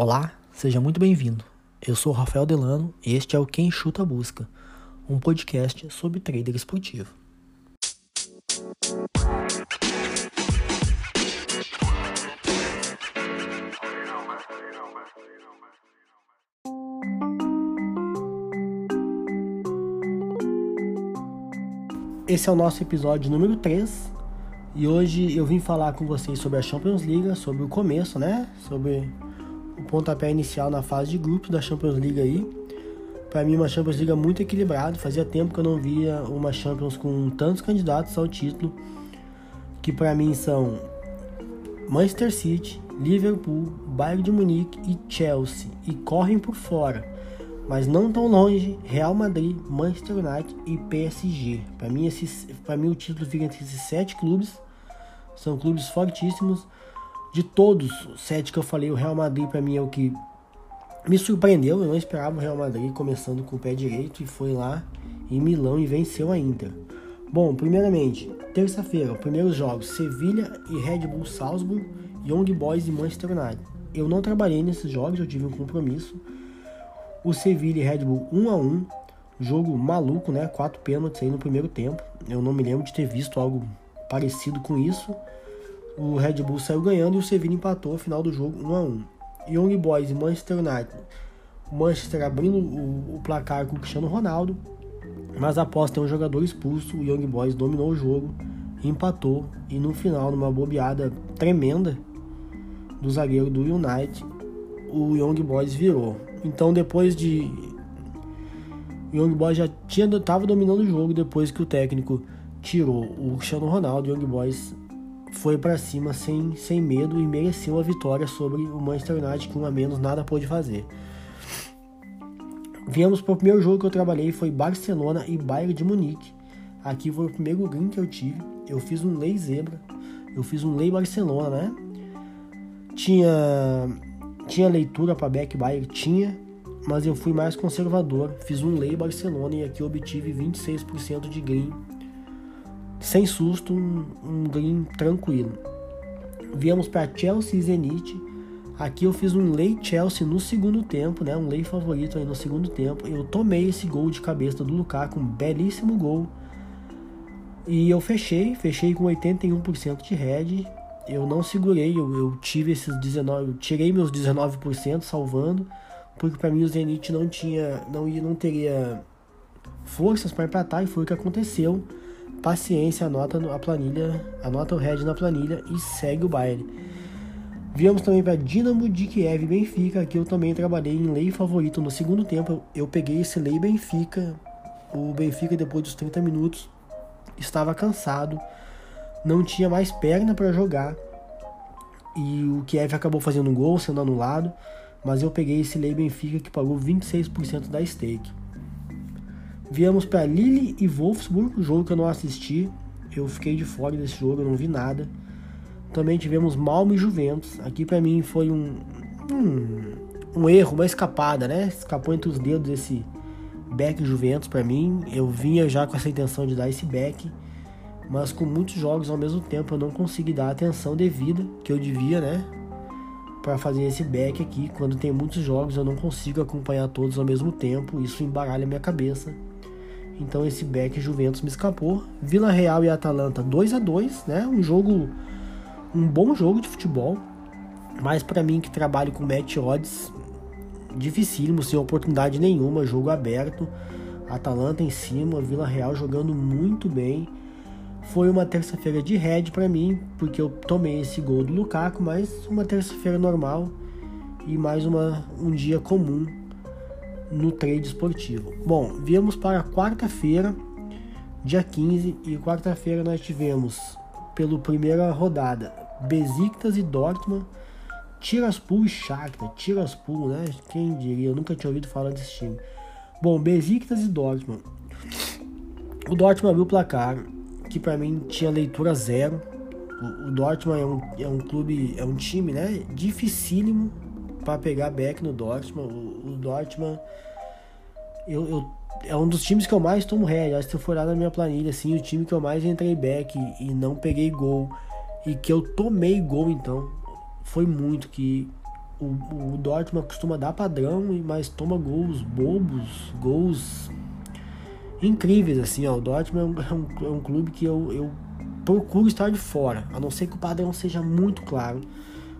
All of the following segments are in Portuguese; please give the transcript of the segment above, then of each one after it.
Olá, seja muito bem-vindo. Eu sou Rafael Delano e este é o Quem Chuta Busca, um podcast sobre trader esportivo. Esse é o nosso episódio número 3 e hoje eu vim falar com vocês sobre a Champions League, sobre o começo, né? Sobre pontapé inicial na fase de grupos da Champions League aí. Para mim, uma Champions League muito equilibrada. Fazia tempo que eu não via uma Champions com tantos candidatos ao título, que para mim são Manchester City, Liverpool, Bayern de Munique e Chelsea, e correm por fora mas não tão longe, Real Madrid, Manchester United e PSG. Para mim, esses, mim o título fica entre esses sete clubes. São clubes fortíssimos. De todos os sete que eu falei, o Real Madrid para mim é o que me surpreendeu. Eu não esperava o Real Madrid começando com o pé direito e foi lá em Milão e venceu a Inter. Bom, primeiramente, terça-feira, primeiros jogos: Sevilha e Red Bull Salzburg, Young Boys e Manchester United. Eu não trabalhei nesses jogos, eu tive um compromisso o Sevilla e Red Bull 1 a 1 jogo maluco, né? Quatro pênaltis aí no primeiro tempo. Eu não me lembro de ter visto algo parecido com isso. O Red Bull saiu ganhando e o Sevilla empatou no final do jogo 1 a 1 Young Boys e Manchester United. Manchester abrindo o, o placar com o Cristiano Ronaldo, mas após ter um jogador expulso, o Young Boys dominou o jogo, empatou e no final, numa bobeada tremenda do zagueiro do United, o Young Boys virou. Então depois de o Young Boys já tinha tava dominando o jogo depois que o técnico tirou o Cristiano Ronaldo, o Young Boys foi para cima sem, sem medo e mereceu a vitória sobre o Manchester United que um a menos nada pôde fazer. Viemos para o primeiro jogo que eu trabalhei foi Barcelona e Bayern de Munique. Aqui foi o primeiro green que eu tive. Eu fiz um lei zebra. Eu fiz um lei Barcelona, né? Tinha tinha leitura para back buyer? Tinha, mas eu fui mais conservador. Fiz um lei Barcelona e aqui obtive 26% de green. Sem susto, um, um green tranquilo. Viemos para Chelsea e Zenit. Aqui eu fiz um lei Chelsea no segundo tempo, né? Um lei favorito aí no segundo tempo. Eu tomei esse gol de cabeça do Lukaku, um belíssimo gol. E eu fechei, fechei com 81% de head eu não segurei, eu, eu tive esses 19, eu tirei meus 19% salvando, porque para mim o Zenit não tinha, não ia, não teria forças para empatar e foi o que aconteceu. Paciência, anota a planilha, anota o head na planilha e segue o baile. Viemos também para Dinamo de Kiev Benfica, aqui eu também trabalhei em lei favorito no segundo tempo. Eu peguei esse lei Benfica. O Benfica depois dos 30 minutos estava cansado não tinha mais perna para jogar. E o Kiev acabou fazendo um gol, sendo anulado. Mas eu peguei esse Lei Benfica que pagou 26% da stake. Viemos para Lille e Wolfsburg, jogo que eu não assisti. Eu fiquei de fora desse jogo, eu não vi nada. Também tivemos Malmo e Juventus. Aqui para mim foi um, um, um, erro, uma escapada, né? Escapou entre os dedos esse back Juventus para mim. Eu vinha já com essa intenção de dar esse back mas com muitos jogos ao mesmo tempo eu não consegui dar a atenção devida que eu devia, né? Para fazer esse back aqui. Quando tem muitos jogos eu não consigo acompanhar todos ao mesmo tempo, isso embaralha minha cabeça. Então esse back Juventus me escapou. Vila Real e Atalanta 2 a 2 né? Um jogo um bom jogo de futebol. Mas para mim que trabalho com match odds dificílimo, sem oportunidade nenhuma, jogo aberto. Atalanta em cima, Vila Real jogando muito bem. Foi uma terça-feira de red para mim, porque eu tomei esse gol do Lukaku, mas uma terça-feira normal e mais uma, um dia comum no trade esportivo. Bom, viemos para quarta-feira, dia 15, e quarta-feira nós tivemos, pela primeira rodada, Besiktas e Dortmund, Tiraspol e Shakhtar, Tiraspol, né? Quem diria, eu nunca tinha ouvido falar desse time. Bom, Besiktas e Dortmund. O Dortmund abriu o placar, que para mim tinha leitura zero. O, o Dortmund é um, é um clube, é um time, né? Dificílimo para pegar back no Dortmund. O, o Dortmund eu, eu, é um dos times que eu mais tomo ré. Se eu for lá na minha planilha, assim, o time que eu mais entrei back e, e não peguei gol e que eu tomei gol, então foi muito que O, o Dortmund costuma dar padrão, mas toma gols bobos, gols incríveis, assim, ó. O Dortmund é um, é um clube que eu, eu procuro estar de fora, a não ser que o padrão seja muito claro.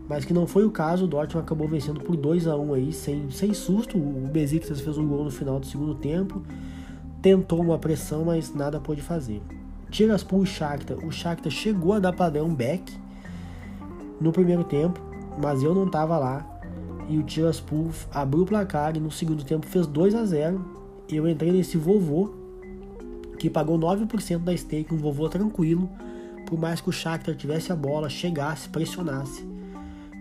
Mas que não foi o caso, o Dortmund acabou vencendo por 2 a 1 aí, sem, sem susto. O Besiktas fez um gol no final do segundo tempo, tentou uma pressão, mas nada pôde fazer. Tiraspol e Shakhtar. O Shakhtar chegou a dar padrão back no primeiro tempo, mas eu não estava lá. E o Tiraspol abriu o placar e no segundo tempo fez 2 a 0 Eu entrei nesse vovô, que pagou 9% da stake, um vovô tranquilo, por mais que o Shakhtar tivesse a bola, chegasse, pressionasse.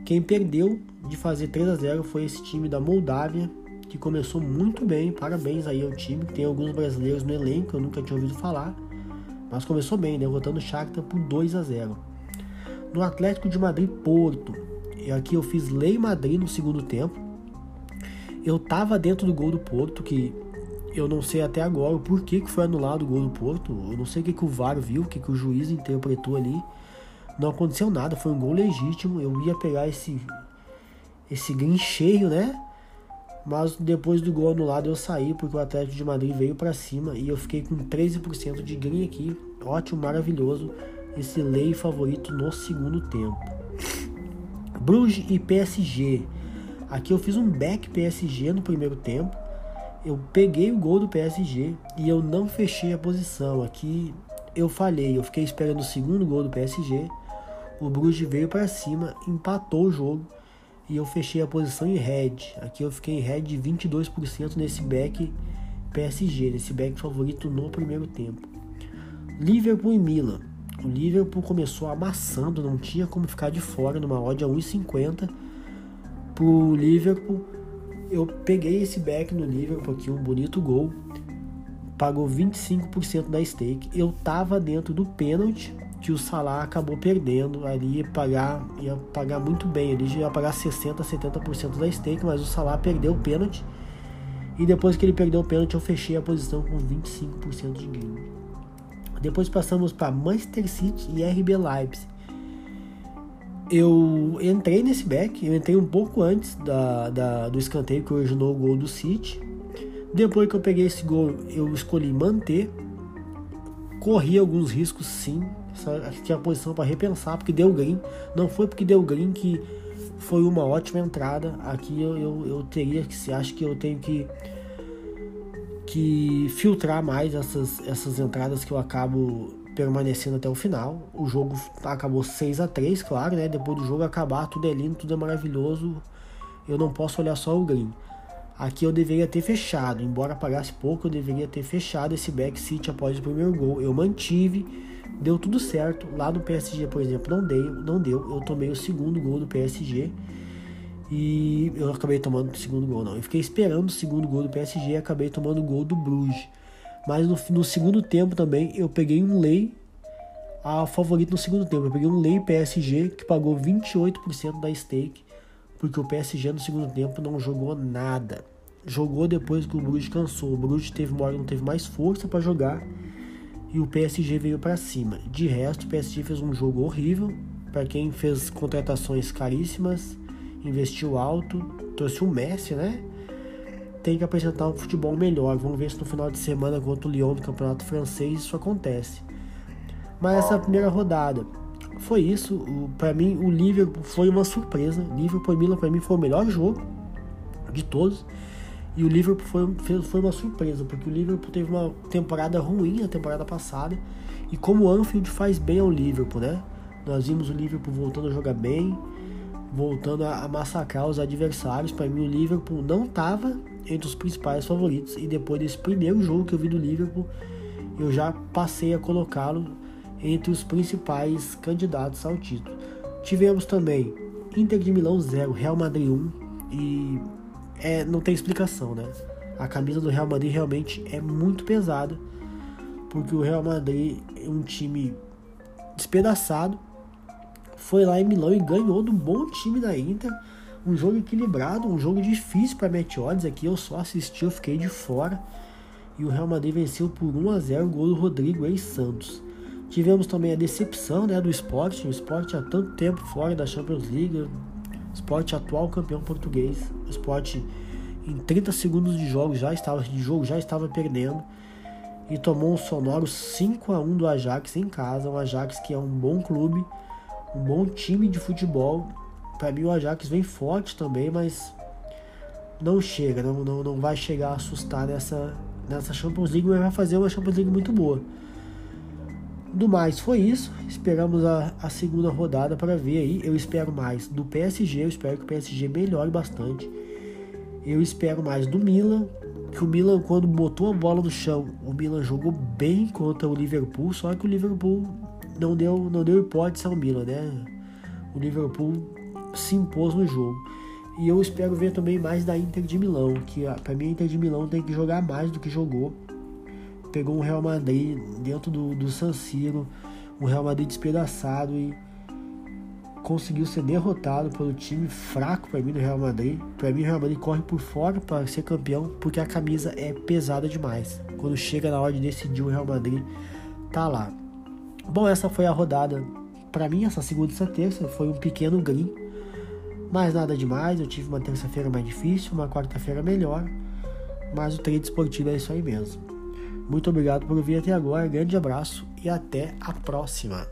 Quem perdeu de fazer 3 a 0 foi esse time da Moldávia, que começou muito bem. Parabéns aí ao time. Tem alguns brasileiros no elenco, eu nunca tinha ouvido falar. Mas começou bem, derrotando o Shakhtar por 2 a 0. No Atlético de Madrid Porto, aqui eu fiz Lei Madrid no segundo tempo. Eu tava dentro do gol do Porto, que eu não sei até agora o porquê que foi anulado o gol do Porto. Eu não sei o que, que o VAR viu, o que, que o juiz interpretou ali. Não aconteceu nada, foi um gol legítimo. Eu ia pegar esse esse green cheio, né? Mas depois do gol anulado eu saí porque o Atlético de Madrid veio para cima e eu fiquei com 13% de green aqui. Ótimo, maravilhoso. Esse lei favorito no segundo tempo. Bruges e PSG. Aqui eu fiz um back PSG no primeiro tempo. Eu peguei o gol do PSG e eu não fechei a posição. Aqui eu falhei, eu fiquei esperando o segundo gol do PSG o Bruges veio para cima, empatou o jogo e eu fechei a posição em red. Aqui eu fiquei em red de 22% nesse back PSG, nesse back favorito no primeiro tempo. Liverpool e Milan. O Liverpool começou amassando, não tinha como ficar de fora numa odd a 1,50 pro Liverpool. Eu peguei esse back no Liverpool aqui, um bonito gol. Pagou 25% da stake. Eu tava dentro do pênalti que o Salah acabou perdendo. Ali pagar, ia pagar muito bem, ele ia pagar 60, 70% da stake, mas o Salah perdeu o pênalti. E depois que ele perdeu o pênalti, eu fechei a posição com 25% de game. Depois passamos para Manchester City e RB Leipzig. Eu entrei nesse back, eu entrei um pouco antes da, da, do escanteio que originou o gol do City. Depois que eu peguei esse gol, eu escolhi manter. Corri alguns riscos sim, tinha posição para repensar, porque deu green. Não foi porque deu green que foi uma ótima entrada. Aqui eu, eu, eu teria que se acho que eu tenho que que filtrar mais essas, essas entradas que eu acabo permanecendo até o final. O jogo acabou 6 a 3 claro, né? Depois do jogo acabar, tudo é lindo, tudo é maravilhoso. Eu não posso olhar só o green. Aqui eu deveria ter fechado, embora pagasse pouco, eu deveria ter fechado esse back seat após o primeiro gol. Eu mantive deu tudo certo. Lá no PSG, por exemplo, não deu, não deu. Eu tomei o segundo gol do PSG e eu acabei tomando o segundo gol, não. Eu fiquei esperando o segundo gol do PSG e acabei tomando o gol do Bruges. Mas no, no segundo tempo também eu peguei um lei a favorito no segundo tempo. Eu peguei um lei PSG que pagou 28% da stake, porque o PSG no segundo tempo não jogou nada. Jogou depois que o Bruges cansou. O Bruges teve uma não teve mais força para jogar e o PSG veio para cima. De resto, o PSG fez um jogo horrível. Para quem fez contratações caríssimas, investiu alto, trouxe o Messi, né? Tem que apresentar um futebol melhor. Vamos ver se no final de semana contra o Lyon no Campeonato Francês isso acontece. Mas essa primeira rodada foi isso. Para mim, o Liverpool foi uma surpresa. Liverpool e Milan para mim foi o melhor jogo de todos. E o Liverpool foi, foi uma surpresa, porque o Liverpool teve uma temporada ruim na temporada passada. E como o Anfield faz bem ao Liverpool, né? Nós vimos o Liverpool voltando a jogar bem, voltando a, massacrar os adversários. Para mim, o Liverpool não estava entre os principais favoritos. E depois desse primeiro jogo que eu vi do Liverpool, eu já passei a colocá-lo entre os principais candidatos ao título. Tivemos também Inter de Milão 0, Real Madrid 1 e é, não tem explicação, né? A camisa do Real Madrid realmente é muito pesada, porque o Real Madrid é um time despedaçado, foi lá em Milão e ganhou do bom time da Inter. Um jogo equilibrado, um jogo difícil para Match Odds. Aqui eu só assisti, eu fiquei de fora. E o Real Madrid venceu por 1 a 0 o gol do Rodrigo ex Santos. Tivemos também a decepção né, do esporte. O esporte há tanto tempo fora da Champions League Sport atual campeão português. O Sport em 30 segundos de jogo já estava de jogo já estava perdendo e tomou um sonoro 5 a 1 do Ajax em casa, um Ajax que é um bom clube, um bom time de futebol. Para mim o Ajax vem forte também, mas não chega, não, não, não vai chegar a assustar nessa, nessa Champions League, mas vai fazer uma Champions League muito boa. Do mais, foi isso. Esperamos a, a segunda rodada para ver aí. Eu espero mais do PSG, eu espero que o PSG melhore bastante. Eu espero mais do Milan, que o Milan, quando botou a bola no chão, o Milan jogou bem contra o Liverpool, só que o Liverpool não deu, não deu hipótese ao Milan, né? O Liverpool se impôs no jogo. E eu espero ver também mais da Inter de Milão, que para mim a Inter de Milão tem que jogar mais do que jogou. Pegou um Real Madrid dentro do, do San Siro, um Real Madrid despedaçado e conseguiu ser derrotado pelo time fraco para mim do Real Madrid. Para mim o Real Madrid corre por fora para ser campeão porque a camisa é pesada demais. Quando chega na hora de decidir o Real Madrid tá lá. Bom, essa foi a rodada para mim essa segunda e essa terça foi um pequeno green mas nada demais, eu tive uma terça-feira mais difícil, uma quarta-feira melhor, mas o trade esportivo é isso aí mesmo. Muito obrigado por vir até agora, grande abraço e até a próxima.